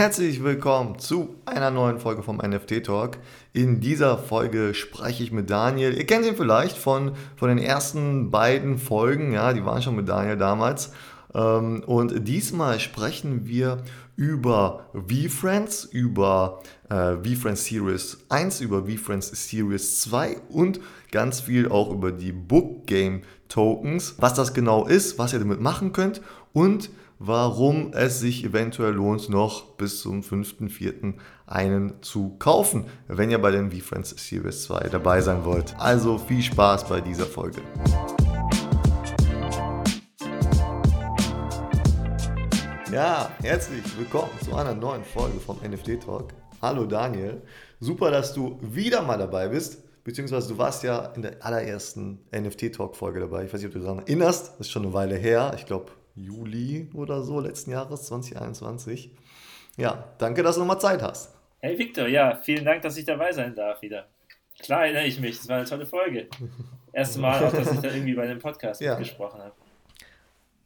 Herzlich willkommen zu einer neuen Folge vom NFT Talk. In dieser Folge spreche ich mit Daniel. Ihr kennt ihn vielleicht von, von den ersten beiden Folgen, ja, die waren schon mit Daniel damals. Ähm, und diesmal sprechen wir über VFriends, über äh, VFriends Series 1, über VFriends Series 2 und ganz viel auch über die Book Game Tokens, was das genau ist, was ihr damit machen könnt und warum es sich eventuell lohnt, noch bis zum 5.4. einen zu kaufen, wenn ihr bei den VFriends Series 2 dabei sein wollt. Also viel Spaß bei dieser Folge. Ja, herzlich willkommen zu einer neuen Folge vom NFT Talk. Hallo Daniel, super, dass du wieder mal dabei bist, beziehungsweise du warst ja in der allerersten NFT Talk Folge dabei. Ich weiß nicht, ob du daran erinnerst, das ist schon eine Weile her, ich glaube Juli oder so letzten Jahres, 2021. Ja, danke, dass du nochmal Zeit hast. Hey Victor, ja, vielen Dank, dass ich dabei sein darf wieder. Klar erinnere ich mich, das war eine tolle Folge. Erste Mal auch, dass ich da irgendwie bei dem Podcast ja. gesprochen habe.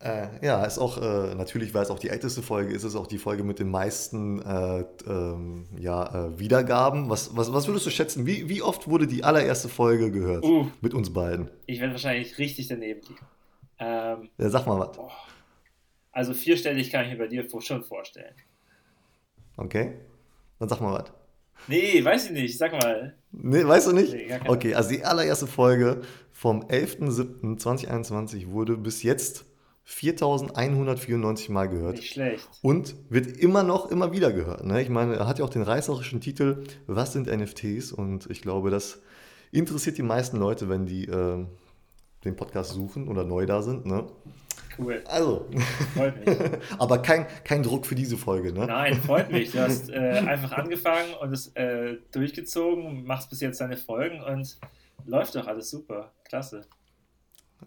Äh, ja, ist auch, äh, natürlich, weil es auch die älteste Folge ist, ist es auch die Folge mit den meisten äh, ähm, ja, äh, Wiedergaben. Was, was, was würdest du schätzen? Wie, wie oft wurde die allererste Folge gehört uh, mit uns beiden? Ich werde wahrscheinlich richtig daneben liegen. Ähm, ja, sag mal was. Also vierstellig kann ich mir bei dir schon vorstellen. Okay, dann sag mal was. Nee, weiß ich nicht, sag mal. Nee, weißt du nicht? Nee, okay, also die allererste Folge vom 11.07.2021 wurde bis jetzt 4194 Mal gehört. Nicht schlecht. Und wird immer noch, immer wieder gehört. Ne? Ich meine, er hat ja auch den reißerischen Titel Was sind NFTs? Und ich glaube, das interessiert die meisten Leute, wenn die äh, den Podcast suchen oder neu da sind. Ne? Cool. Also. Freut mich. Aber kein, kein Druck für diese Folge, ne? Nein, freut mich. Du hast äh, einfach angefangen und es äh, durchgezogen, machst bis jetzt deine Folgen und läuft doch alles super. Klasse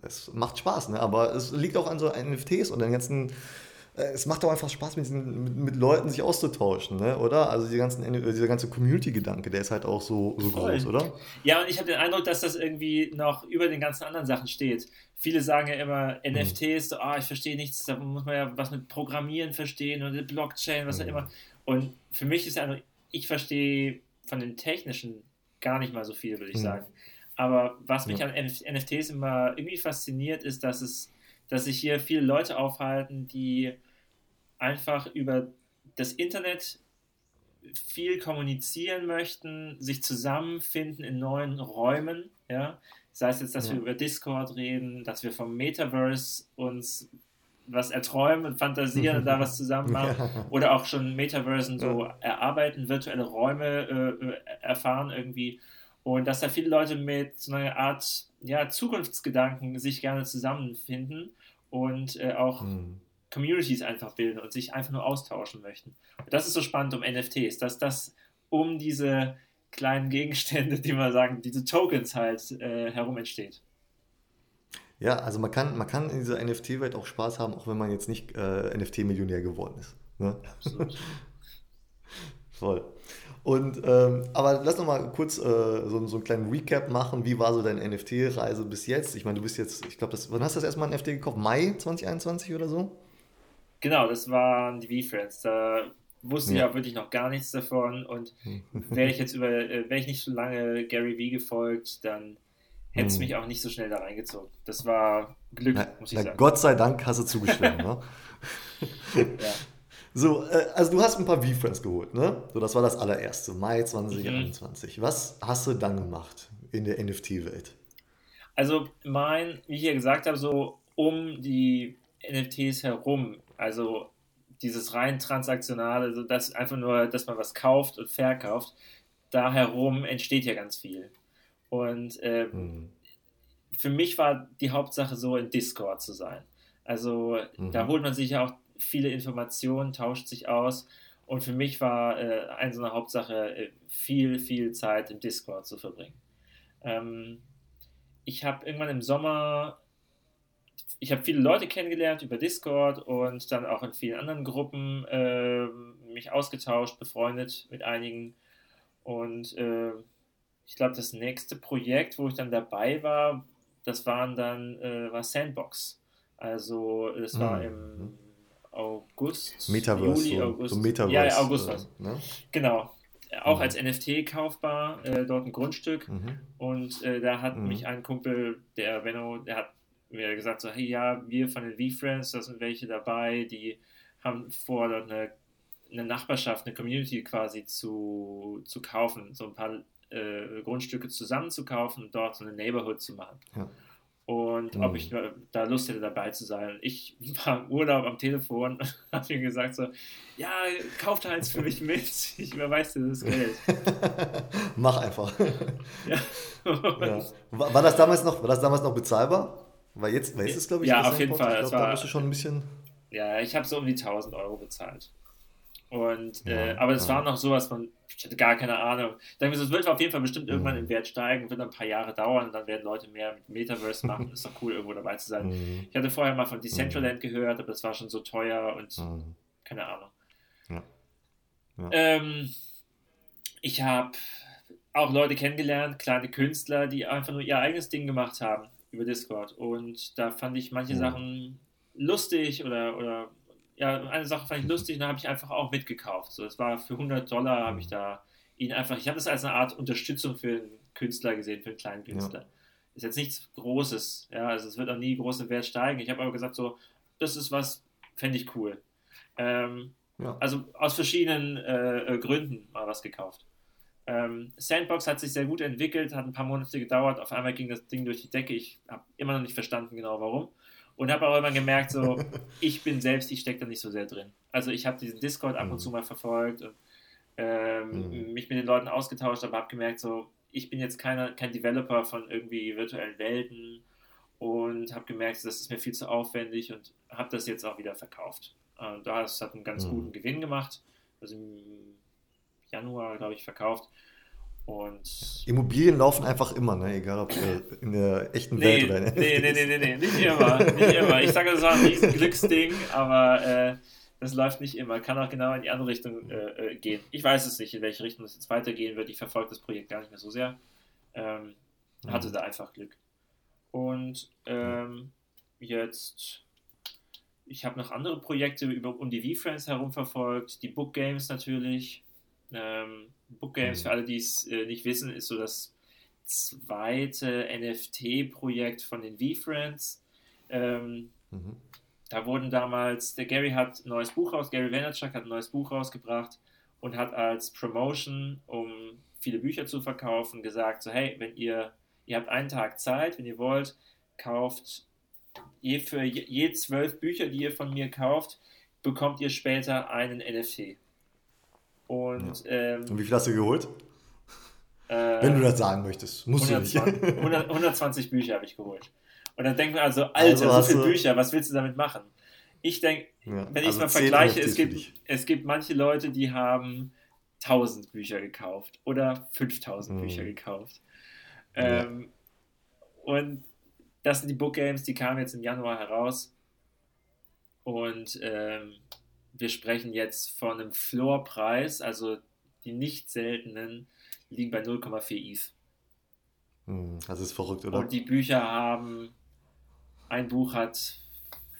es macht Spaß, ne? aber es liegt auch an so NFTs und den ganzen. Äh, es macht auch einfach Spaß, mit, diesen, mit, mit Leuten sich auszutauschen, ne? oder? Also die ganzen, dieser ganze Community-Gedanke, der ist halt auch so, so groß, oder? Ja, und ich habe den Eindruck, dass das irgendwie noch über den ganzen anderen Sachen steht. Viele sagen ja immer, NFTs, hm. so, ah, ich verstehe nichts, da muss man ja was mit Programmieren verstehen und Blockchain, was hm. auch immer. Und für mich ist ja, ich verstehe von den technischen gar nicht mal so viel, würde ich hm. sagen. Aber was mich ja. an NFTs immer irgendwie fasziniert, ist, dass es, dass sich hier viele Leute aufhalten, die einfach über das Internet viel kommunizieren möchten, sich zusammenfinden in neuen Räumen, ja. Sei es jetzt, dass ja. wir über Discord reden, dass wir vom Metaverse uns was erträumen und fantasieren und da was zusammen machen. Ja. Oder auch schon Metaversen so erarbeiten, virtuelle Räume äh, erfahren irgendwie. Und dass da viele Leute mit so einer Art ja, Zukunftsgedanken sich gerne zusammenfinden und äh, auch mhm. Communities einfach bilden und sich einfach nur austauschen möchten. Und das ist so spannend um NFTs, dass das um diese kleinen Gegenstände, die man sagen, diese Tokens halt äh, herum entsteht. Ja, also man kann, man kann in dieser NFT-Welt auch Spaß haben, auch wenn man jetzt nicht äh, NFT-Millionär geworden ist. Ne? Absolut. Voll. Und, ähm, aber lass noch mal kurz äh, so, so einen kleinen Recap machen. Wie war so deine NFT-Reise bis jetzt? Ich meine, du bist jetzt, ich glaube, wann hast du das erstmal ein NFT gekauft? Mai 2021 oder so? Genau, das waren die V-Friends. Da wusste ja. ich auch wirklich noch gar nichts davon. Und wäre ich jetzt über, äh, wäre ich nicht so lange Gary V gefolgt, dann hätte es hm. mich auch nicht so schnell da reingezogen. Das war Glück, na, muss ich na, sagen. Gott sei Dank hast du zugestimmt, ne? ja. So, äh, also du hast ein paar V-Friends geholt, ne? So, das war das allererste, Mai 2021. Mhm. Was hast du dann gemacht in der NFT-Welt? Also mein, wie ich ja gesagt habe, so um die NFTs herum, also dieses rein transaktionale, also das einfach nur, dass man was kauft und verkauft, da herum entsteht ja ganz viel. Und äh, mhm. für mich war die Hauptsache so in Discord zu sein. Also mhm. da holt man sich ja auch viele Informationen, tauscht sich aus. Und für mich war äh, eine so eine Hauptsache, äh, viel, viel Zeit im Discord zu verbringen. Ähm, ich habe irgendwann im Sommer, ich habe viele Leute kennengelernt über Discord und dann auch in vielen anderen Gruppen äh, mich ausgetauscht, befreundet mit einigen. Und äh, ich glaube, das nächste Projekt, wo ich dann dabei war, das waren dann, äh, war Sandbox. Also, das war mhm. im August. Metaverse. Juli, August. so Metaverse. Ja, ja, August äh, was. ne? Genau. Auch Mhm. als NFT kaufbar, äh, dort ein Grundstück. Mhm. Und äh, da hat Mhm. mich ein Kumpel, der Benno, der hat mir gesagt, so, hey ja, wir von den V-Friends, da sind welche dabei, die haben vor, dort eine, eine Nachbarschaft, eine Community quasi zu, zu kaufen, so ein paar äh, Grundstücke zusammen zu kaufen und dort so eine Neighborhood zu machen. Ja. Und Mhm. ob ich da- da Lust hätte, dabei zu sein. Ich war im Urlaub am Telefon und habe ihm gesagt so, ja, kauft eins für mich mit, ich überweise dir das Geld. Mach einfach. Ja. Ja. war das damals noch, war das damals noch bezahlbar? Weil jetzt, weil jetzt ist glaube ich, Ja, das auf jeden Fall, Ich glaube, da bist du schon ein bisschen. Ja, ich habe so um die 1000 Euro bezahlt. Und, Ja, äh, aber es ja. war noch so, was man, ich hatte gar keine Ahnung. Ich denke, es wird auf jeden Fall bestimmt irgendwann Mhm. im Wert steigen, wird ein paar Jahre dauern und dann werden Leute mehr mit Metaverse machen. Ist doch cool, irgendwo dabei zu sein. Mhm. Ich hatte vorher mal von Decentraland gehört, aber das war schon so teuer und Mhm. keine Ahnung. Ja. Ähm, ich habe auch Leute kennengelernt, kleine Künstler, die einfach nur ihr eigenes Ding gemacht haben über Discord. Und da fand ich manche Mhm. Sachen lustig oder, oder ja, eine Sache fand ich lustig und da habe ich einfach auch mitgekauft. So, es war für 100 Dollar, habe ich da ihn einfach, ich habe das als eine Art Unterstützung für einen Künstler gesehen, für einen kleinen Künstler. Ist jetzt nichts Großes, ja, also es wird auch nie großen Wert steigen. Ich habe aber gesagt, so, das ist was, fände ich cool. Ähm, Ja. also aus verschiedenen äh, äh, Gründen mal was gekauft. Ähm, Sandbox hat sich sehr gut entwickelt, hat ein paar Monate gedauert. Auf einmal ging das Ding durch die Decke. Ich habe immer noch nicht verstanden genau warum. Und habe auch immer gemerkt, so, ich bin selbst, ich stecke da nicht so sehr drin. Also ich habe diesen Discord ab und Mhm. zu mal verfolgt und ähm, Mhm. mich mit den Leuten ausgetauscht, aber habe gemerkt, so, ich bin jetzt keiner, kein Developer von irgendwie virtuellen Welten und habe gemerkt, das ist mir viel zu aufwendig und habe das jetzt auch wieder verkauft. Und das hat einen ganz Mhm. guten Gewinn gemacht. Also Januar, glaube ich, verkauft. Und Immobilien laufen einfach immer, ne? egal ob äh, in der echten Nee, Welt oder in der nee, nee, nee, nee, nee, nicht immer, nicht immer. Ich sage, das war ein riesen Glücksding, aber äh, das läuft nicht immer. Kann auch genau in die andere Richtung äh, äh, gehen. Ich weiß es nicht, in welche Richtung es jetzt weitergehen wird. Ich verfolge das Projekt gar nicht mehr so sehr. Ähm, hatte da einfach Glück. Und ähm, jetzt, ich habe noch andere Projekte über, um die V-Friends herum verfolgt. Die Book Games natürlich. Ähm, Book Games, Mhm. für alle, die es äh, nicht wissen, ist so das zweite NFT-Projekt von den V-Friends. Ähm, Mhm. da wurden damals, der Gary hat ein neues Buch raus, Gary Vaynerchuk hat ein neues Buch rausgebracht und hat als Promotion, um viele Bücher zu verkaufen, gesagt, so hey, wenn ihr, ihr habt einen Tag Zeit, wenn ihr wollt, kauft je für je, je zwölf Bücher, die ihr von mir kauft, bekommt ihr später einen NFT. Und ähm, Und wie viel hast du geholt? äh, Wenn du das sagen möchtest, musst du 120, nicht. 100, 120 Bücher habe ich geholt. Und dann denkt man also, Alter, Also so viele Bücher, was willst du damit machen? Ich denke, Ja, wenn ich es also mal 10 vergleiche, es gibt, es gibt manche Leute, die haben 1000 Bücher gekauft oder 5000 Mhm. Bücher gekauft. Ja. Ähm, und das sind die Book Games, die kamen jetzt im Januar heraus. Und ähm, wir sprechen jetzt von einem Floorpreis, also die nicht seltenen liegen bei 0,4 ETH. Hm, Das ist verrückt, oder? Und die Bücher haben, ein Buch hat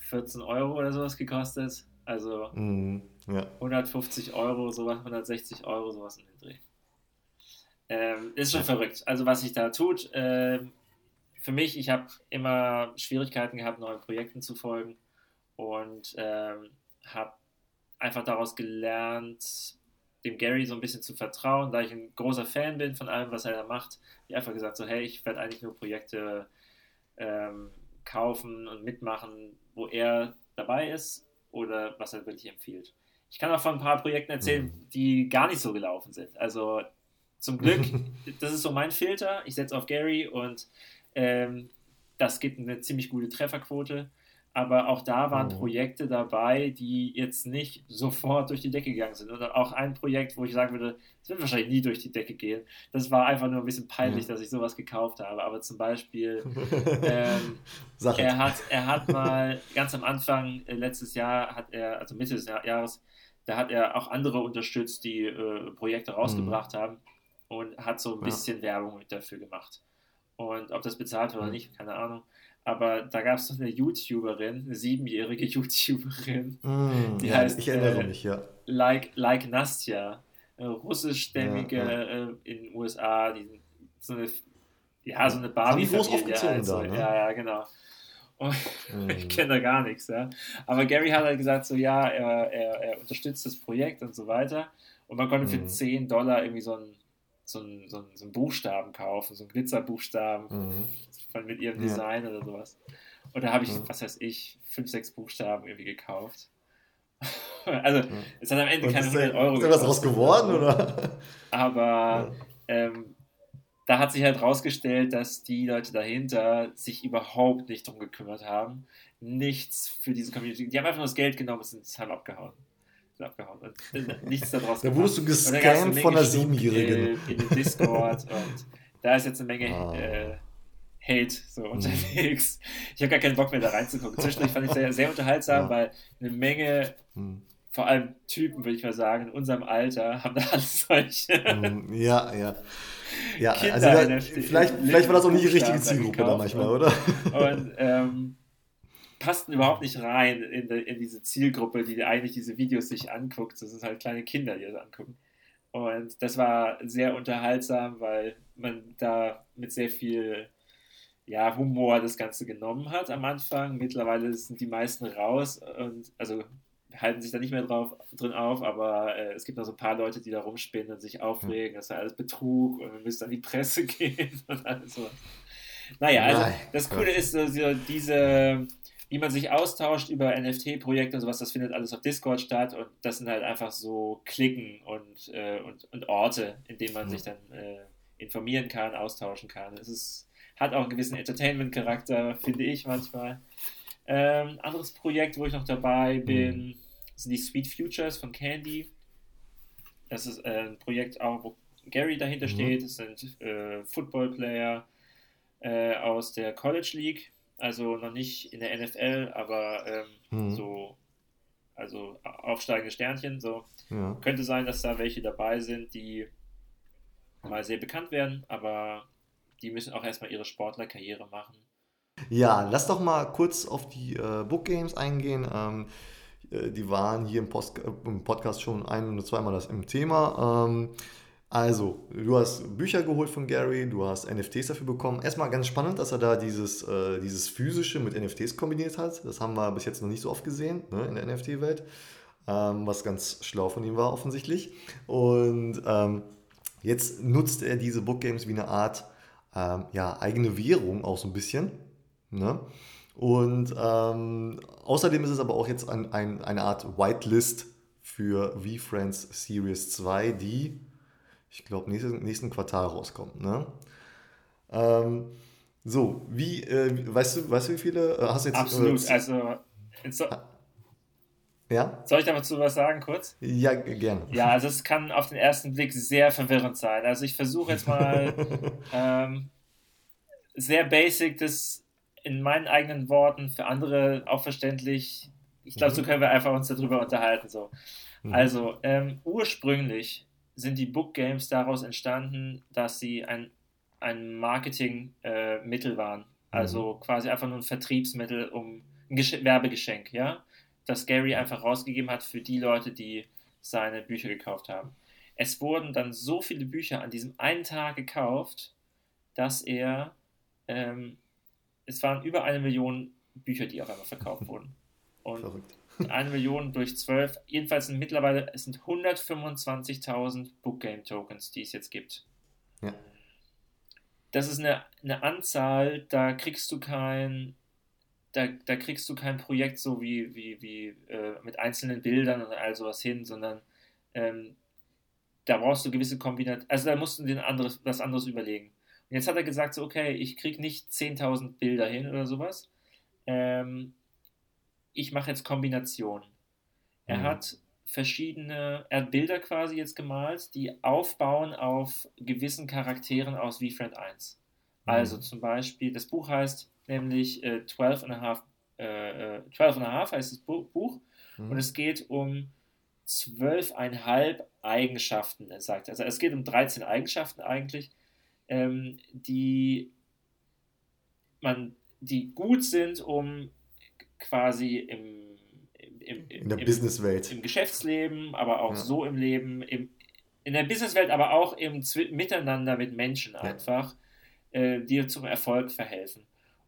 14 Euro oder sowas gekostet. Also Hm, Ja. 150 Euro, sowas, 160 Euro, sowas in den Dreh. Ähm, ist schon verrückt. Also was sich da tut, ähm, für mich, ich habe immer Schwierigkeiten gehabt, neuen Projekten zu folgen und ähm, habe einfach daraus gelernt, dem Gary so ein bisschen zu vertrauen, da ich ein großer Fan bin von allem, was er da macht. Ich einfach gesagt so, hey, ich werde eigentlich nur Projekte ähm, kaufen und mitmachen, wo er dabei ist oder was er wirklich empfiehlt. Ich kann auch von ein paar Projekten erzählen, Mhm. die gar nicht so gelaufen sind. Also zum Glück, das ist so mein Filter. Ich setze auf Gary und ähm, das gibt eine ziemlich gute Trefferquote. Aber auch da waren Mhm. Projekte dabei, die jetzt nicht sofort durch die Decke gegangen sind. Oder auch ein Projekt, wo ich sagen würde, es wird wahrscheinlich nie durch die Decke gehen. Das war einfach nur ein bisschen peinlich, Ja. dass ich sowas gekauft habe. Aber zum Beispiel, ähm, er hat, er hat mal ganz am Anfang äh, letztes Jahr hat er, also Mitte des Jahr- Jahres, da hat er auch andere unterstützt, die äh, Projekte rausgebracht haben und hat so ein Ja. bisschen Werbung mit dafür gemacht. Und ob das bezahlt wird oder Mhm. nicht, keine Ahnung. Aber da gab es noch eine YouTuberin, eine siebenjährige YouTuberin, Mm, die ja, heißt ich erinnere äh, mich, ja. like, like Nastja, eine russischstämmige Ja, äh, in den USA, die so eine, ja, so eine Haben die groß aufgezogen halt so. da, ne? Ja, ja, genau. Mhm. ich kenne da gar nichts, ja. Aber Gary hat halt gesagt, so ja, er, er, er unterstützt das Projekt und so weiter. Und man konnte für Mhm. 10 Dollar irgendwie so einen so einen- so einen- so einen Buchstaben kaufen, so einen Glitzerbuchstaben Mhm. Von, mit ihrem Ja. Design oder sowas. Und da habe ich, was weiß ich, fünf, sechs Buchstaben irgendwie gekauft. also, es hat am Ende Und keine ist da, 100 Euro ist da was draus geworden, oder? Aber ähm, da hat sich halt rausgestellt, dass die Leute dahinter sich überhaupt nicht drum gekümmert haben. Nichts für diese Community. Die haben einfach nur das Geld genommen und sind haben abgehauen. Sind abgehauen. Und nichts daraus Da wurdest du Menge von einer Siebenjährigen. äh, In den Discord und da ist jetzt eine Menge Ah. äh, Hate so unterwegs. Ich habe gar keinen Bock mehr da reinzugucken. Zwischendurch fand ich sehr, sehr unterhaltsam, Ja. weil eine Menge, Hm. vor allem Typen, würde ich mal sagen, in unserem Alter, haben da alles solche. Hm, Ja, ja. Ja, Kinder also da, vielleicht, vielleicht war das auch nicht die richtige Zielgruppe da manchmal, oder? und ähm, passten überhaupt nicht rein in, de, in diese Zielgruppe, die eigentlich diese Videos sich anguckt. Das sind halt kleine Kinder, die das angucken. Und das war sehr unterhaltsam, weil man da mit sehr viel ja, Humor das Ganze genommen hat am Anfang. Mittlerweile sind die meisten raus und also halten sich da nicht mehr drauf, drin auf, aber äh, es gibt noch so ein paar Leute, die da rumspinnen und sich aufregen, das sei alles Betrug und wir müssen an die Presse gehen und alles so. Naja, also Nein. das Coole ist so, so diese, wie man sich austauscht über NFT-Projekte und sowas, das findet alles auf Discord statt und das sind halt einfach so Klicken und, äh, und, und Orte, in denen man Mhm. sich dann äh, informieren kann, austauschen kann. Es ist, hat auch einen gewissen Entertainment-Charakter, finde ich manchmal. Ähm, anderes Projekt, wo ich noch dabei bin, sind die Sweet Futures von Candy. Das ist äh, ein Projekt auch, wo Gary dahinter Mhm. steht. Das sind äh, Football-Player äh, aus der College League, also noch nicht in der NFL, aber ähm, Mhm. so, also aufsteigende Sternchen. So Ja. könnte sein, dass da welche dabei sind, die mal sehr bekannt werden, aber die müssen auch erstmal ihre Sportlerkarriere machen. Ja, lass doch mal kurz auf die äh, Book Games eingehen. Ähm, äh, die waren hier im, Post äh, im Podcast schon ein oder zweimal das im Thema. Ähm, also, du hast Bücher geholt von Gary, du hast NFTs dafür bekommen. Erstmal ganz spannend, dass er da dieses, äh, dieses physische mit NFTs kombiniert hat. Das haben wir bis jetzt noch nicht so oft gesehen ne, in der NFT-Welt. Ähm, was ganz schlau von ihm war, offensichtlich. Und ähm, jetzt nutzt er diese Book Games wie eine Art ähm, ja, eigene Währung, auch so ein bisschen. Ne? Und ähm, außerdem ist es aber auch jetzt ein, ein, eine Art Whitelist für V-Friends Series 2, die, ich glaube, nächsten, nächsten Quartal rauskommt. Ne? Ähm, so, wie, äh, weißt du, weißt du, wie viele? äh, Hast du jetzt, Absolut. Äh, Also, so, ja? soll ich dazu was sagen kurz? Ja, gerne. Ja, also es kann auf den ersten Blick sehr verwirrend sein. Also ich versuche jetzt mal ähm, sehr basic das in meinen eigenen Worten für andere auch verständlich. Ich glaube, so können wir einfach uns darüber unterhalten. So. Mhm. Also ähm, ursprünglich sind die Book Games daraus entstanden, dass sie ein, ein Marketingmittel äh, waren. Also quasi einfach nur ein Vertriebsmittel, um ein Gesch Werbegeschenk, ja, das Gary einfach rausgegeben hat für die Leute, die seine Bücher gekauft haben. Es wurden dann so viele Bücher an diesem einen Tag gekauft, dass er, ähm, es waren über eine Million Bücher, die auf einmal verkauft wurden. Und Verrückt. eine Million durch zwölf, jedenfalls sind mittlerweile, es sind 125.000 Bookgame Tokens, die es jetzt gibt. Ja. Das ist eine, eine Anzahl, da kriegst du kein, da, da kriegst du kein Projekt so wie, wie, wie äh, mit einzelnen Bildern und all sowas hin, sondern ähm, da brauchst du gewisse Kombinationen, also da musst du dir anderes, was anderes überlegen. Und jetzt hat er gesagt, so, okay, ich krieg nicht 10.000 Bilder hin oder sowas. Ähm, ich mache jetzt Kombinationen. Er Mhm. hat verschiedene, er hat Bilder quasi jetzt gemalt, die aufbauen auf gewissen Charakteren aus VFriend 1. Mhm. Also zum Beispiel, das Buch heißt nämlich äh, 12 and a half, äh, äh, 12 and a half heißt das Bu- Buch Mhm. und es geht um zwölfeinhalb Eigenschaften, er sagt. Also es geht um 13 Eigenschaften eigentlich, ähm, die man die gut sind, um quasi im, im, im in der Businesswelt. Im Geschäftsleben, aber auch Ja. so im Leben, im, in der Businesswelt, aber auch im Zwi Miteinander mit Menschen einfach, äh, dir zum Erfolg verhelfen.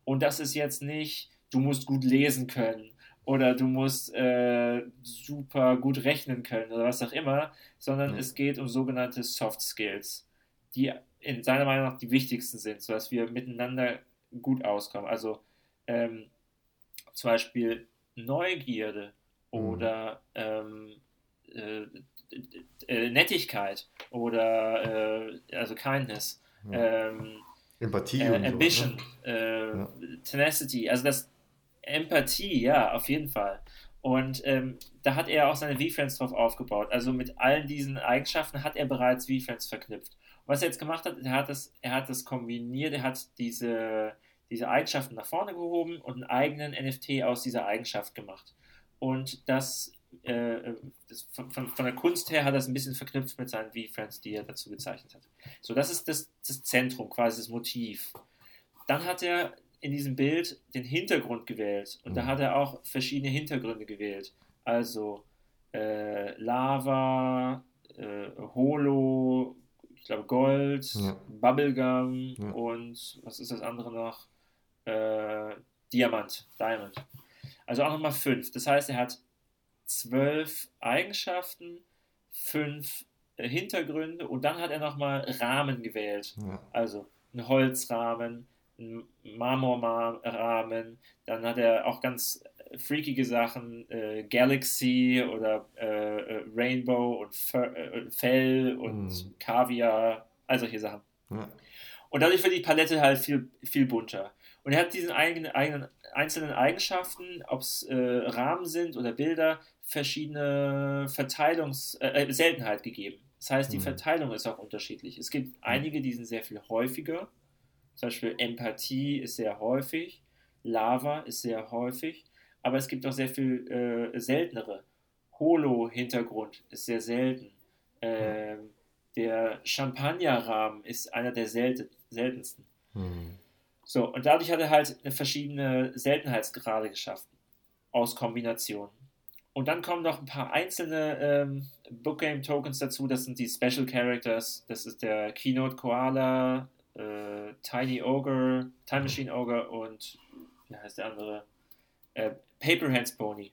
Und das ist jetzt nicht, du musst gut lesen können oder du musst äh, super gut rechnen können oder was auch immer, sondern Ja. es geht um sogenannte Soft Skills, die in seiner Meinung nach die wichtigsten sind, sodass wir miteinander gut auskommen. Also ähm, zum Beispiel Neugierde Mhm. oder ähm, äh, äh, Nettigkeit oder äh, also Kindness, Ja. ähm, Empathie äh, Ambition, so. Ne? äh. Tenacity, also das Empathie, ja, auf jeden Fall. Und ähm, da hat er auch seine V-Friends drauf aufgebaut. Also mit allen diesen Eigenschaften hat er bereits V-Friends verknüpft. Und was er jetzt gemacht hat, er hat das, er hat das kombiniert, er hat diese, diese Eigenschaften nach vorne gehoben und einen eigenen NFT aus dieser Eigenschaft gemacht. Und das, äh, das von, von, von der Kunst her hat er es ein bisschen verknüpft mit seinen V-Friends, die er dazu gezeichnet hat. So, das ist das, das Zentrum, quasi das Motiv. Dann hat er in diesem Bild den Hintergrund gewählt und da Mhm. hat er auch verschiedene Hintergründe gewählt. Also äh, Lava, äh, Holo, ich glaube Gold, Ja. Bubblegum Ja. und was ist das andere noch? Äh, Diamant, Diamond. Also auch nochmal fünf. Das heißt, er hat zwölf Eigenschaften, fünf äh, Hintergründe und dann hat er nochmal Rahmen gewählt. Ja. Also ein Holzrahmen, ein Marmorrahmen, dann hat er auch ganz freakige Sachen, äh, Galaxy oder äh, äh, Rainbow und Fer äh, Fell und Mhm. Kaviar, all solche Sachen. Ja. Und dadurch wird die Palette halt viel, viel bunter. Und er hat diesen eigenen, eigenen einzelnen Eigenschaften, ob es Rahmen sind oder Bilder, verschiedene Verteilungs äh, äh, Seltenheit gegeben. Das heißt, die Mhm. Verteilung ist auch unterschiedlich. Es gibt einige, die sind sehr viel häufiger. Zum Beispiel Empathie ist sehr häufig, Lava ist sehr häufig, aber es gibt auch sehr viel äh, seltenere. Holo-Hintergrund ist sehr selten. Ähm, der Champagnerrahmen ist einer der selten, seltensten. Mhm. So, und dadurch hat er halt eine verschiedene Seltenheitsgrade geschaffen aus Kombinationen. Und dann kommen noch ein paar einzelne ähm, Bookgame Tokens dazu. Das sind die Special Characters. Das ist der Keynote Koala, äh, Tiny Ogre, Time Machine Ogre und wie heißt der andere? Äh, Paper Hands Pony.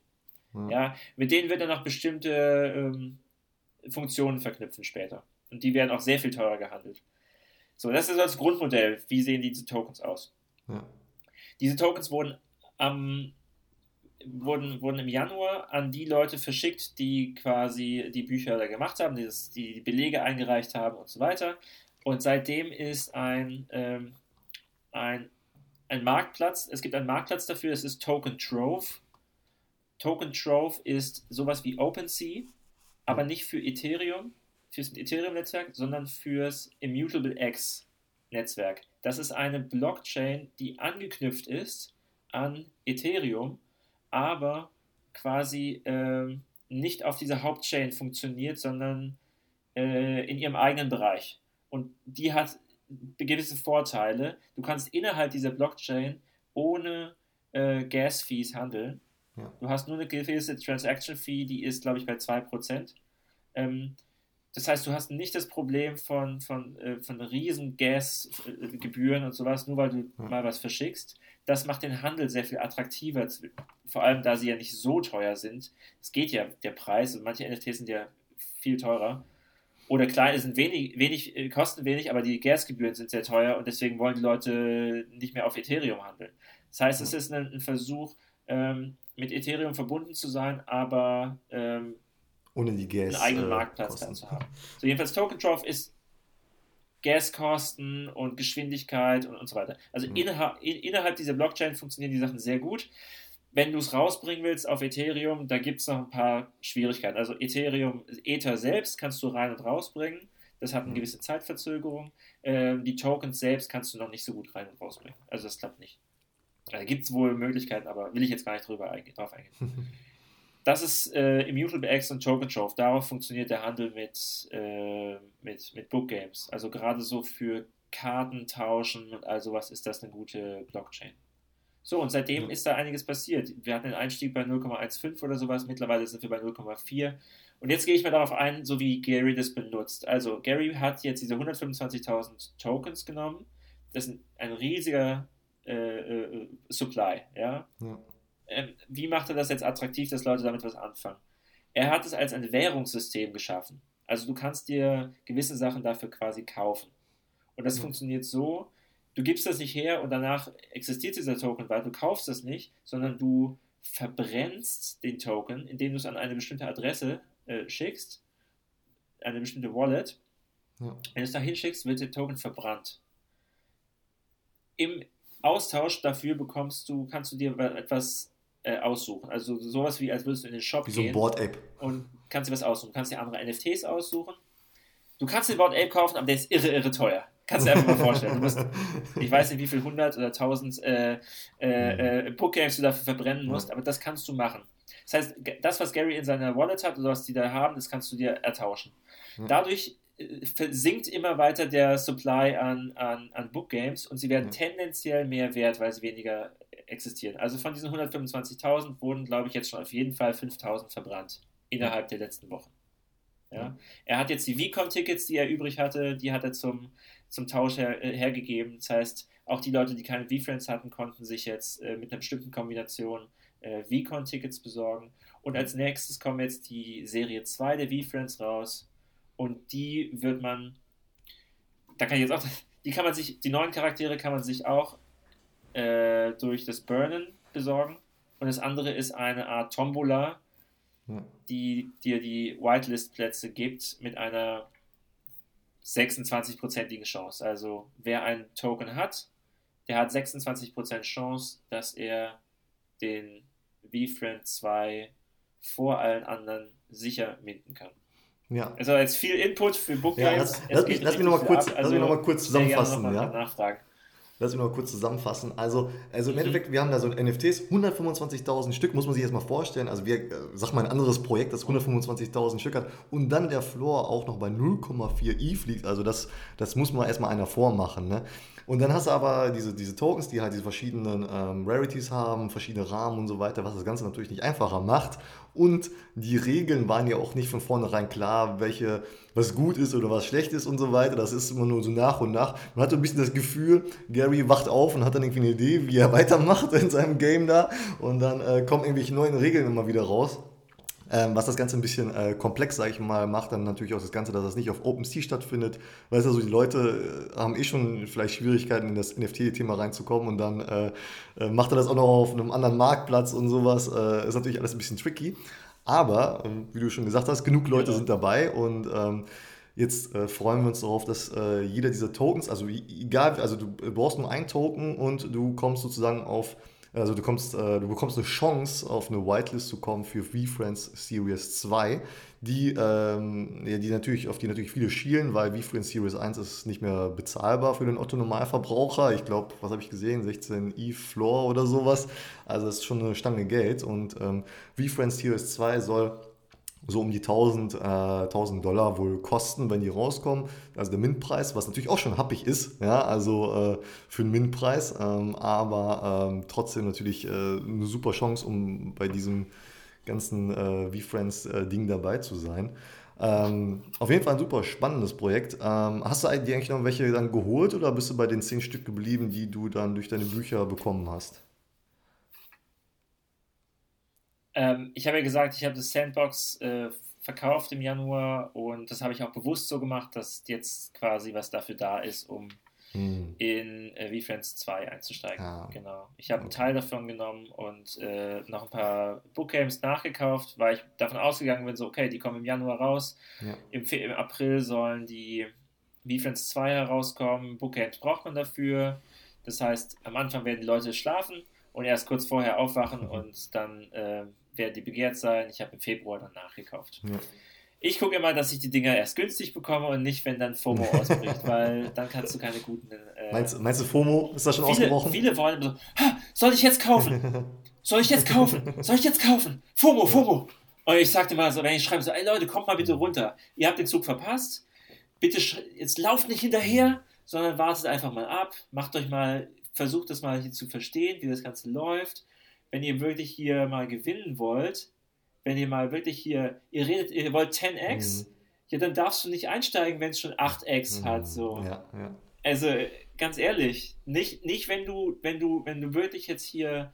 Ja. Ja, mit denen wird er noch bestimmte ähm, Funktionen verknüpfen später. Und die werden auch sehr viel teurer gehandelt. So, das ist das Grundmodell. Wie sehen diese Tokens aus? Ja. Diese Tokens wurden, am wurden, wurden im Januar an die Leute verschickt, die quasi die Bücher da gemacht haben, die, das, die, Belege eingereicht haben und so weiter. Und seitdem ist ein, ähm, ein, ein Marktplatz, es gibt einen Marktplatz dafür, das ist Token Trove. Token Trove ist sowas wie OpenSea, aber nicht für Ethereum, fürs Ethereum-Netzwerk, sondern fürs Immutable X Netzwerk. Das ist eine Blockchain, die angeknüpft ist an Ethereum, aber quasi ähm, nicht auf dieser Hauptchain funktioniert, sondern äh, in ihrem eigenen Bereich. Und die hat gewisse Vorteile. Du kannst innerhalb dieser Blockchain ohne äh, Gas-Fees handeln. Ja. Du hast nur eine gewisse Transaction-Fee, die ist, glaube ich, bei 2%. Ähm, das heißt, du hast nicht das Problem von, von, äh, von riesen Gasgebühren und sowas, nur weil du Ja. mal was verschickst. Das macht den Handel sehr viel attraktiver, vor allem da sie ja nicht so teuer sind. Es geht ja der Preis und manche NFTs sind ja viel teurer. Oder kleine sind wenig, wenig, äh, kosten wenig, aber die Gasgebühren sind sehr teuer und deswegen wollen die Leute nicht mehr auf Ethereum handeln. Das heißt, es ist ein, ein Versuch, ähm, mit Ethereum verbunden zu sein, aber ähm, Ohne die Gas. einen eigenen äh, Marktplatz Kosten. dann zu haben. So, jedenfalls Token Trove ist Gaskosten und Geschwindigkeit und, und so weiter. Also Mhm. innerhalb, in, innerhalb dieser Blockchain funktionieren die Sachen sehr gut. Wenn du es rausbringen willst auf Ethereum, da gibt es noch ein paar Schwierigkeiten. Also Ethereum, Ether selbst kannst du rein und rausbringen. Das hat eine Mhm. gewisse Zeitverzögerung. Ähm, die Tokens selbst kannst du noch nicht so gut rein und rausbringen. Also das klappt nicht. Da gibt es wohl Möglichkeiten, aber will ich jetzt gar nicht drüber eingehen, drauf eingehen. Das ist äh, Immutable X und Token Trove. Darauf funktioniert der Handel mit, äh, mit, mit Book Games. Also gerade so für Karten tauschen und all sowas ist das eine gute Blockchain. So, und seitdem ist da einiges passiert. Wir hatten den Einstieg bei 0,15 oder sowas, mittlerweile sind wir bei 0,4. Und jetzt gehe ich mal darauf ein, so wie Gary das benutzt. Also, Gary hat jetzt diese 125.000 Tokens genommen. Das ist ein riesiger äh, äh, Supply, ja. ja. Ähm, wie macht er das jetzt attraktiv, dass Leute damit was anfangen? Er hat es als ein Währungssystem geschaffen. Also du kannst dir gewisse Sachen dafür quasi kaufen. Und das ja. funktioniert so, du gibst das nicht her und danach existiert dieser Token, weil du kaufst das nicht, sondern du verbrennst den Token, indem du es an eine bestimmte Adresse äh, schickst, eine bestimmte Wallet. Ja. Wenn du es da hinschickst, wird der Token verbrannt. Im Austausch dafür bekommst du, kannst du dir etwas äh, aussuchen. Also sowas wie, als würdest du in den Shop wie gehen. So ein Board Ape. Und kannst dir was aussuchen. Du kannst dir andere NFTs aussuchen. Du kannst den Board Ape kaufen, aber der ist irre, irre teuer. Kannst du dir einfach mal vorstellen. Musst, ich weiß nicht, wie viel hundert oder tausend äh, äh, äh, Bookgames du dafür verbrennen musst, aber das kannst du machen. Das heißt, das, was Gary in seiner Wallet hat oder was die da haben, das kannst du dir ertauschen. Dadurch äh, sinkt immer weiter der Supply an, an, an Bookgames und sie werden tendenziell mehr wert, weil sie weniger existieren. Also von diesen 125.000 wurden, glaube ich, jetzt schon auf jeden Fall 5.000 verbrannt innerhalb der letzten Wochen. Ja? Er hat jetzt die VCon-Tickets, die er übrig hatte, die hat er zum, zum Tausch her, äh, hergegeben. Das heißt, auch die Leute, die keine V-Friends hatten, konnten sich jetzt äh, mit einer bestimmten Kombination äh, VCon-Tickets besorgen. Und als nächstes kommen jetzt die Serie 2 der V-Friends raus. Und die wird man, da kann ich jetzt auch, die kann man sich, die neuen Charaktere kann man sich auch äh, durch das Burnen besorgen. Und das andere ist eine Art Tombola, die dir die Whitelist-Plätze gibt mit einer 26-prozentigen Chance. Also wer einen Token hat, der hat 26% Chance, dass er den VFriend 2 vor allen anderen sicher minden kann. Ja. Also jetzt viel Input für Book ja, lass, lass, mich, lass mich nochmal kurz, also, noch mal kurz zusammenfassen. Noch mal ja? Nachfragen. Lass mich noch mal kurz zusammenfassen. Also, also im mhm. Endeffekt, wir haben da so NFTs, 125.000 Stück, muss man sich erstmal vorstellen. Also wir, äh, sag mal ein anderes Projekt, das 125.000 Stück hat und dann der Floor auch noch bei 0,4 ETH liegt. Also das, das muss man erstmal einer vormachen. Ne? Und dann hast du aber diese, diese Tokens, die halt diese verschiedenen ähm, Rarities haben, verschiedene Rahmen und so weiter, was das Ganze natürlich nicht einfacher macht. Und die Regeln waren ja auch nicht von vornherein klar, welche, was gut ist oder was schlecht ist und so weiter. Das ist immer nur so nach und nach. Man hat so ein bisschen das Gefühl, Gary wacht auf und hat dann irgendwie eine Idee, wie er weitermacht in seinem Game da. Und dann äh, kommen irgendwelche neuen Regeln immer wieder raus. Ähm, was das Ganze ein bisschen äh, komplex, sage ich mal, macht, dann natürlich auch das Ganze, dass das nicht auf OpenSea stattfindet. Weißt du, also die Leute äh, haben eh schon vielleicht Schwierigkeiten, in das NFT-Thema reinzukommen und dann äh, äh, macht er das auch noch auf einem anderen Marktplatz und sowas. Äh, ist natürlich alles ein bisschen tricky. Aber, ähm, wie du schon gesagt hast, genug Leute ja. sind dabei und ähm, Jetzt äh, freuen wir uns darauf, dass äh, jeder dieser Tokens, also egal, also du brauchst nur einen Token und du kommst sozusagen auf also du, kommst, äh, du bekommst eine Chance, auf eine Whitelist zu kommen für VFriends Series 2, die, ähm, ja, die natürlich, auf die natürlich viele schielen, weil VFriends Series 1 ist nicht mehr bezahlbar für den Otto-Normalverbraucher. Ich glaube, was habe ich gesehen? 16 E-Floor oder sowas. Also das ist schon eine Stange Geld. Und ähm, VFriends Series 2 soll so um die 1000, äh, 1000 Dollar wohl kosten, wenn die rauskommen. Also der Mintpreis, was natürlich auch schon happig ist, ja, also äh, für einen Mintpreis, ähm, aber ähm, trotzdem natürlich äh, eine super Chance, um bei diesem ganzen äh, V-Friends-Ding dabei zu sein. Ähm, auf jeden Fall ein super spannendes Projekt. Ähm, hast du dir eigentlich noch welche dann geholt oder bist du bei den 10 Stück geblieben, die du dann durch deine Bücher bekommen hast? Ähm, ich habe ja gesagt, ich habe das Sandbox äh, verkauft im Januar und das habe ich auch bewusst so gemacht, dass jetzt quasi was dafür da ist, um hm. in äh, VFriends 2 einzusteigen. Ah. Genau. Ich habe okay. einen Teil davon genommen und äh, noch ein paar Bookgames nachgekauft, weil ich davon ausgegangen bin, so okay, die kommen im Januar raus. Ja. Im, Im, April sollen die VFriends 2 herauskommen. Bookgames braucht man dafür. Das heißt, am Anfang werden die Leute schlafen und erst kurz vorher aufwachen mhm. und dann äh, werden die begehrt sein. Ich habe im Februar dann nachgekauft. Ja. Ich gucke immer, dass ich die Dinger erst günstig bekomme und nicht, wenn dann FOMO ausbricht, weil dann kannst du keine guten. Äh, meinst, meinst, du, FOMO ist da schon viele, ausgebrochen? Viele wollen so, soll ich jetzt kaufen? Soll ich jetzt kaufen? Soll ich jetzt kaufen? FOMO, FOMO. Und ich sagte mal so, wenn ich schreibe so, ey Leute, kommt mal bitte runter. Ihr habt den Zug verpasst. Bitte, jetzt lauft nicht hinterher, sondern wartet einfach mal ab. Macht euch mal versucht das mal hier zu verstehen, wie das Ganze läuft. Wenn ihr wirklich hier mal gewinnen wollt, wenn ihr mal wirklich hier, ihr redet, ihr wollt 10x, mhm. ja, dann darfst du nicht einsteigen, wenn es schon 8x mhm. hat. So. Ja, ja. Also ganz ehrlich, nicht, nicht wenn du, wenn du, wenn du wirklich jetzt hier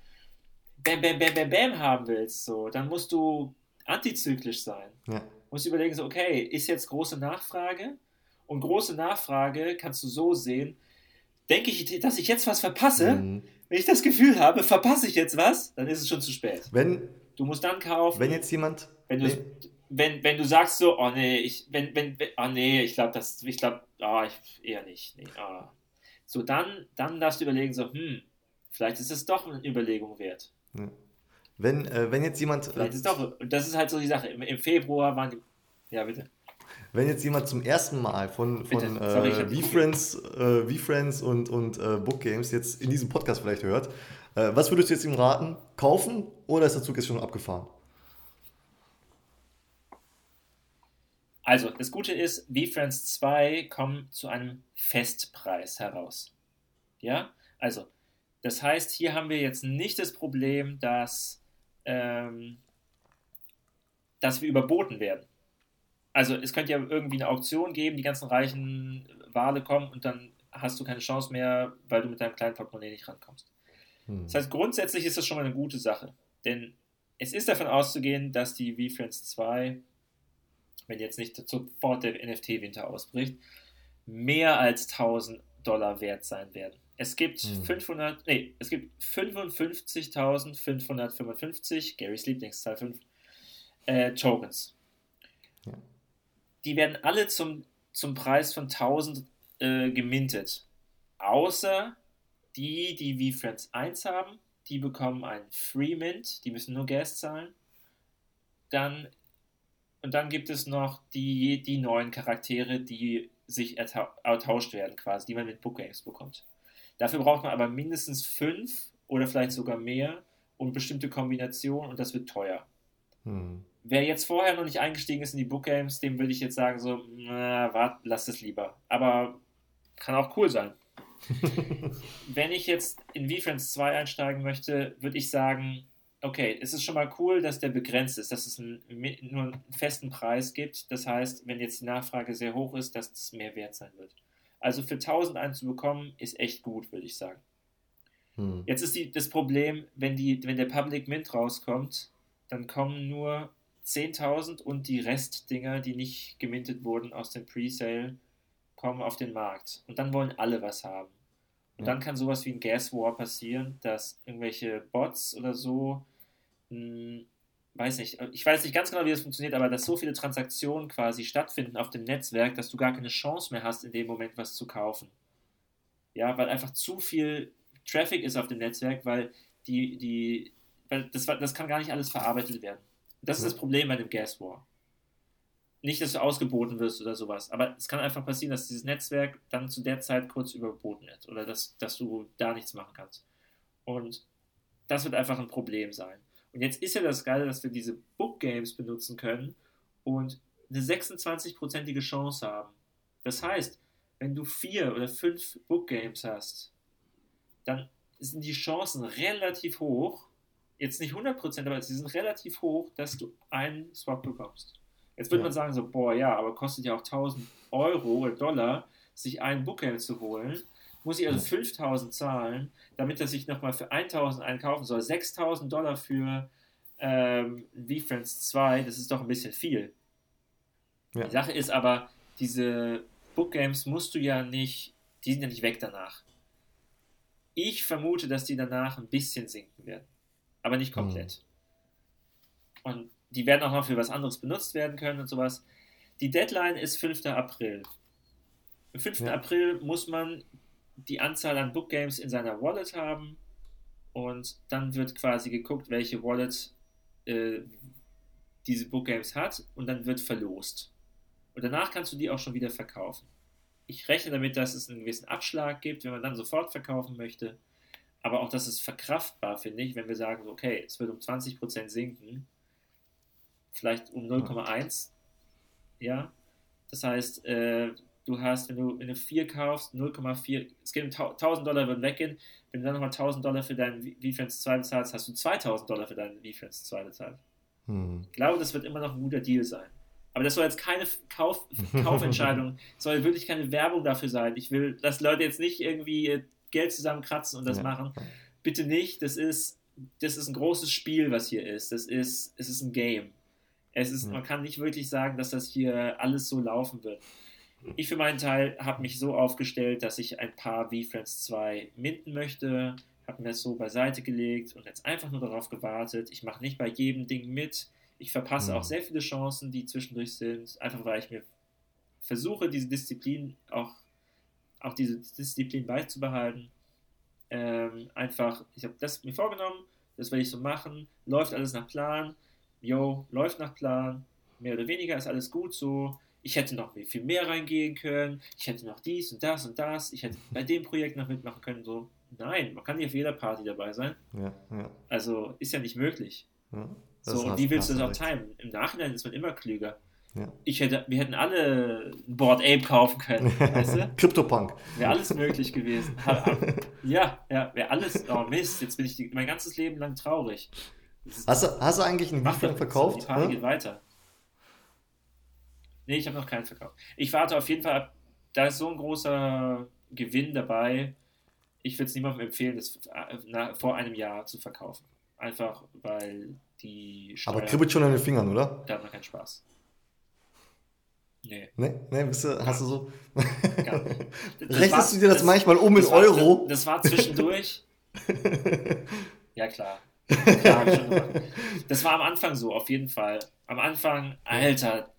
Bam, Bam, Bam, Bam, Bam haben willst, so, dann musst du antizyklisch sein. Ja. Musst überlegen, so, okay, ist jetzt große Nachfrage? Und große Nachfrage kannst du so sehen, denke ich, dass ich jetzt was verpasse. Mhm. Wenn ich das Gefühl habe, verpasse ich jetzt was, dann ist es schon zu spät. Wenn, du musst dann kaufen. Wenn jetzt jemand. Wenn du, wenn, wenn du sagst so, oh nee, ich, wenn, wenn, oh nee, ich glaube, das, ich glaube, oh, ich, eher nicht. Nee, oh. So, dann, dann darfst du überlegen, so, hm, vielleicht ist es doch eine Überlegung wert. Wenn, äh, wenn jetzt jemand. Äh, vielleicht ist doch, das ist halt so die Sache. Im, im Februar waren die. Ja, bitte. Wenn jetzt jemand zum ersten Mal von, von Sorry, äh, V-Friends äh, friends und, und äh, Book Games jetzt in diesem Podcast vielleicht hört, äh, was würdest du jetzt ihm raten? Kaufen oder ist der Zug jetzt schon abgefahren? Also, das Gute ist, V-Friends 2 kommen zu einem Festpreis heraus. Ja, also, das heißt, hier haben wir jetzt nicht das Problem, dass, ähm, dass wir überboten werden. Also, es könnte ja irgendwie eine Auktion geben, die ganzen reichen Wale kommen und dann hast du keine Chance mehr, weil du mit deinem kleinen Portemonnaie nicht rankommst. Hm. Das heißt, grundsätzlich ist das schon mal eine gute Sache. Denn es ist davon auszugehen, dass die V-Friends 2 wenn jetzt nicht sofort der NFT-Winter ausbricht, mehr als 1000 Dollar wert sein werden. Es gibt hm. 500, nee, es gibt 55.555, Garys Lieblingszahl 5, äh, Tokens. Die werden alle zum, zum Preis von 1000 äh, gemintet. Außer die, die wie Friends 1 haben, die bekommen einen Free Mint, die müssen nur Gas zahlen. Dann und dann gibt es noch die, die neuen Charaktere, die sich ertauscht werden, quasi, die man mit Book Games bekommt. Dafür braucht man aber mindestens fünf oder vielleicht sogar mehr und bestimmte Kombinationen und das wird teuer. Hm. Wer jetzt vorher noch nicht eingestiegen ist in die Book Games, dem würde ich jetzt sagen, so, na, wart, lass es lieber. Aber kann auch cool sein. Wenn ich jetzt in V-Friends 2 einsteigen möchte, würde ich sagen, okay, es ist schon mal cool, dass der begrenzt ist, dass es einen, nur einen festen Preis gibt. Das heißt, wenn jetzt die Nachfrage sehr hoch ist, dass es mehr wert sein wird. Also für 1000 einen zu bekommen, ist echt gut, würde ich sagen. Hm. Jetzt ist die, das Problem, wenn, die, wenn der Public Mint rauskommt, dann kommen nur 10.000 und die Restdinger, die nicht gemintet wurden aus dem Presale, kommen auf den Markt. Und dann wollen alle was haben. Und ja. dann kann sowas wie ein Gas War passieren, dass irgendwelche Bots oder so hm, weiß nicht, ich weiß nicht ganz genau, wie das funktioniert, aber dass so viele Transaktionen quasi stattfinden auf dem Netzwerk, dass du gar keine Chance mehr hast, in dem Moment was zu kaufen. Ja, weil einfach zu viel Traffic ist auf dem Netzwerk, weil die, die, weil das, das kann gar nicht alles verarbeitet werden. Das ist das Problem bei dem Gas War. Nicht, dass du ausgeboten wirst oder sowas, aber es kann einfach passieren, dass dieses Netzwerk dann zu der Zeit kurz überboten wird oder dass, dass du da nichts machen kannst. Und das wird einfach ein Problem sein. Und jetzt ist ja das Geile, dass wir diese Book Games benutzen können und eine 26-prozentige Chance haben. Das heißt, wenn du vier oder fünf Book Games hast, dann sind die Chancen relativ hoch, jetzt nicht 100%, aber sie sind relativ hoch, dass du einen Swap bekommst. Jetzt würde ja. man sagen so, boah, ja, aber kostet ja auch 1000 Euro oder Dollar, sich einen Book Game zu holen muss ich also 5000 zahlen, damit er sich nochmal für 1000 einkaufen soll. 6000 Dollar für ähm, V-Friends 2, das ist doch ein bisschen viel. Ja. Die Sache ist aber, diese Book Games musst du ja nicht, die sind ja nicht weg danach. Ich vermute, dass die danach ein bisschen sinken werden, aber nicht komplett. Mhm. Und die werden auch noch für was anderes benutzt werden können und sowas. Die Deadline ist 5. April. Am 5. Ja. April muss man die Anzahl an Book Games in seiner Wallet haben und dann wird quasi geguckt, welche Wallet äh, diese Book Games hat und dann wird verlost. Und danach kannst du die auch schon wieder verkaufen. Ich rechne damit, dass es einen gewissen Abschlag gibt, wenn man dann sofort verkaufen möchte. Aber auch das ist verkraftbar, finde ich, wenn wir sagen, okay, es wird um 20% sinken, vielleicht um 0,1. Ja, das heißt, äh, du hast, wenn du, wenn du 4 kaufst, 0,4, es geht um 1000 Dollar würden weggehen, wenn du dann nochmal 1000 Dollar für deinen VFriends 2 bezahlst, hast du 2000 Dollar für deinen VFriends 2 bezahlt. Hm. Ich glaube, das wird immer noch ein guter Deal sein. Aber das soll jetzt keine Kauf, Kaufentscheidung, soll wirklich keine Werbung dafür sein. Ich will, dass Leute jetzt nicht irgendwie Geld zusammenkratzen und das ja. machen. Bitte nicht. Das ist, das ist ein großes Spiel, was hier ist. Das ist, es ist ein Game. Es ist, ja. man kann nicht wirklich sagen, dass das hier alles so laufen wird. Ich für meinen Teil habe mich so aufgestellt, dass ich ein paar V-Friends 2 minden möchte, habe mir das so beiseite gelegt und jetzt einfach nur darauf gewartet. Ich mache nicht bei jedem Ding mit. Ich verpasse mhm. auch sehr viele Chancen, die zwischendurch sind, einfach weil ich mir versuche, diese Disziplin auch, auch diese Disziplin beizubehalten. Ähm, einfach, ich habe das mir vorgenommen, das werde ich so machen, läuft alles nach Plan, yo, läuft nach Plan, mehr oder weniger ist alles gut so ich hätte noch viel mehr reingehen können, ich hätte noch dies und das und das, ich hätte bei dem Projekt noch mitmachen können. So, nein, man kann nicht auf jeder Party dabei sein. Ja, ja. Also ist ja nicht möglich. Ja, so, und wie willst du das auch timen? Im Nachhinein ist man immer klüger. Ja. Ich hätte, wir hätten alle ein Board Ape kaufen können, weißt du? CryptoPunk. Wäre alles möglich gewesen. ja, ja, wäre alles. Oh Mist, jetzt bin ich die, mein ganzes Leben lang traurig. Hast du, hast du eigentlich einen Wiefern verkauft? Die Party geht weiter. Nee, ich habe noch keinen verkauft. Ich warte auf jeden Fall Da ist so ein großer Gewinn dabei. Ich würde es niemandem empfehlen, das vor einem Jahr zu verkaufen. Einfach weil die Steuer Aber kribbelt schon an den Fingern, oder? Da hat man keinen Spaß. Nee. Nee, nee bist du, hast du so. Rechnest war, du dir das, das, manchmal um in Euro? Das, das, war zwischendurch. ja, klar. klar das war am Anfang so, auf jeden Fall. Am Anfang, Alter,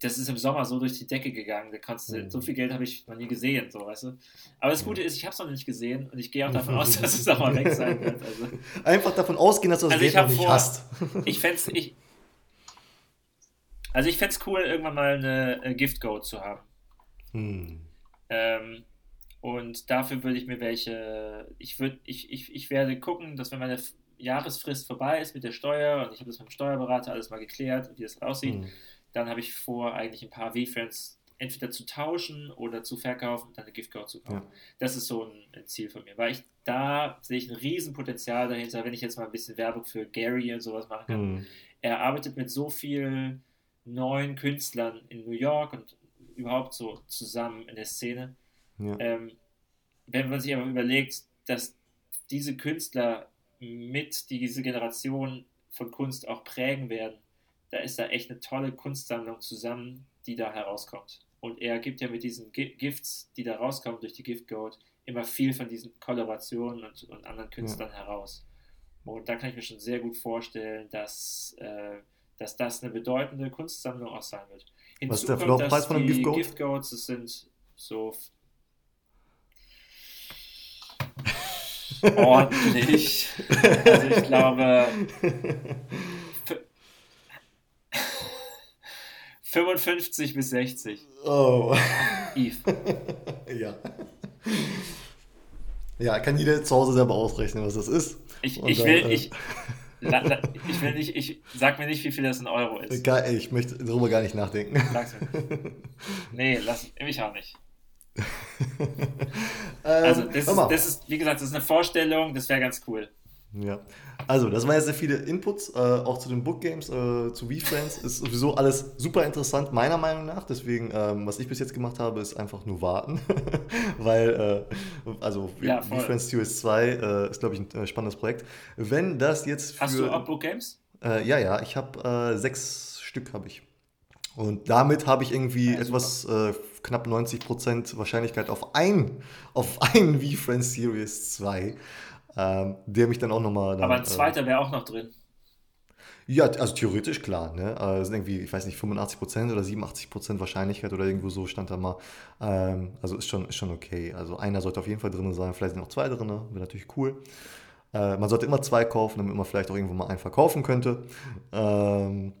das ist im Sommer so durch die Decke gegangen. Da kannst mhm. So viel Geld habe ich noch nie gesehen, so weißt du. Aber das Gute ist, ich habe es noch nicht gesehen und ich gehe auch davon aus, dass es auch mal weg sein wird. Also. Einfach davon ausgehen, dass du das also Geld noch nicht vor, hast. Ich fände ich, also ich fände es cool, irgendwann mal eine, eine Gift Goat zu haben. Hm. Ähm, und dafür würde ich mir welche, ich würde, ich, ich, ich werde gucken, dass wenn meine Jahresfrist vorbei ist mit der Steuer und ich habe das mit dem Steuerberater alles mal geklärt, wie das aussieht, hm dann habe ich vor, eigentlich ein paar V-Friends entweder zu tauschen oder zu verkaufen und dann eine Giftcard zu kaufen. Ja. Das ist so ein, Ziel von mir, weil ich da sehe ich ein Riesenpotenzial dahinter, wenn ich jetzt mal ein bisschen Werbung für Gary und sowas machen kann. Mhm. Er arbeitet mit so vielen neuen Künstlern in New York und überhaupt so zusammen in der Szene. Ja. Ähm, wenn man sich aber überlegt, dass diese Künstler mit diese Generation von Kunst auch prägen werden, da ist da echt eine tolle Kunstsammlung zusammen, die da herauskommt. Und er gibt ja mit diesen Gifts, die da rauskommen durch die Gift Gold, immer viel von diesen Kollaborationen und, und anderen Künstlern ja. heraus. Und da kann ich mir schon sehr gut vorstellen, dass, äh, dass das eine bedeutende Kunstsammlung auch sein wird. Hinzu Was ist der Verlaufpreis von einem Gift Gold? Gift Goats, das sind so ordentlich. also ich glaube 55 bis 60. Oh. Eve. ja. Ja, kann jeder zu Hause selber ausrechnen, was das ist. Ich, ich dann, will, äh, ich, ich will nicht, ich sag mir nicht, wie viel das in Euro ist. Ich möchte darüber gar nicht nachdenken. Sag's mir. Nee, lass mich auch nicht. also, das ist, das ist, wie gesagt, das ist eine Vorstellung, das wäre ganz cool. Ja, also das waren jetzt sehr viele Inputs, äh, auch zu den Bookgames, äh, zu V-Friends. Ist sowieso alles super interessant, meiner Meinung nach. Deswegen, ähm, was ich bis jetzt gemacht habe, ist einfach nur warten. Weil, äh, also ja, V-Friends TOS 2 äh, ist, glaube ich, ein äh, spannendes Projekt. Wenn das jetzt für... Hast du auch Bookgames? Äh, ja, ja, ich habe sechs Stück habe ich. Und damit habe ich irgendwie ja, etwas knapp 90% Wahrscheinlichkeit auf ein, auf ein V-Friends Series 2 ähm, der mich dann auch nochmal. Aber ein äh, zweiter äh, wäre auch noch drin. Ja, also theoretisch klar. Ne? Äh, sind irgendwie, ich weiß nicht, 85% oder 87% Wahrscheinlichkeit oder irgendwo so stand da mal. Ähm, also ist schon, ist schon okay. Also einer sollte auf jeden Fall drin sein, vielleicht sind noch zwei drin, wäre natürlich cool. Äh, man sollte immer zwei kaufen, damit man vielleicht auch irgendwo mal einen verkaufen könnte. Ähm,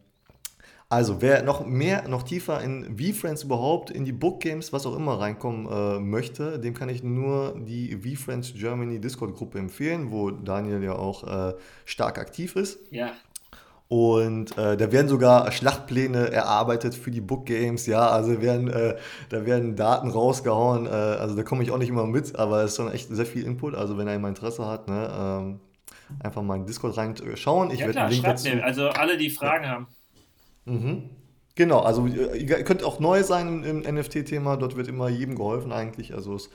also, wer noch mehr, noch tiefer in V-Friends überhaupt, in die Bookgames, was auch immer reinkommen äh, möchte, dem kann ich nur die V-Friends Germany Discord-Gruppe empfehlen, wo Daniel ja auch äh, stark aktiv ist. Ja. Und äh, da werden sogar Schlachtpläne erarbeitet für die Book Games, ja, also werden, äh, da werden Daten rausgehauen, äh, also da komme ich auch nicht immer mit, aber es ist schon echt sehr viel Input, also wenn er immer Interesse hat, ne, ähm, einfach mal in Discord reinschauen. Ich ja, werde einen Link dazu. Mir. Also alle, die Fragen ja. haben. Mhm. Genau, also ihr könnt auch neu sein im, NFT-Thema, dort wird immer jedem geholfen eigentlich, also es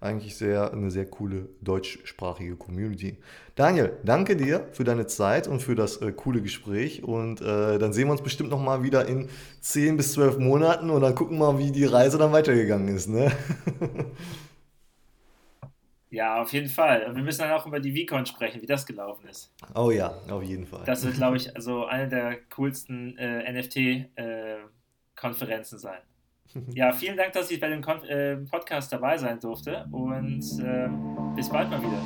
eigentlich sehr, eine sehr coole deutschsprachige Community. Daniel, danke dir für deine Zeit und für das äh, coole Gespräch. Und äh, dann sehen wir uns bestimmt nochmal wieder in 10 bis 12 Monaten und dann gucken wir mal, wie die Reise dann weitergegangen ist. Ne? Ja, auf jeden Fall. Und wir müssen dann auch über die VCon sprechen, wie das gelaufen ist. Oh ja, auf jeden Fall. Das wird, glaube ich, also eine der coolsten äh, NFT-Konferenzen äh, sein. Ja, vielen Dank, dass ich bei dem Kon äh, Podcast dabei sein durfte und ähm, bis bald mal wieder.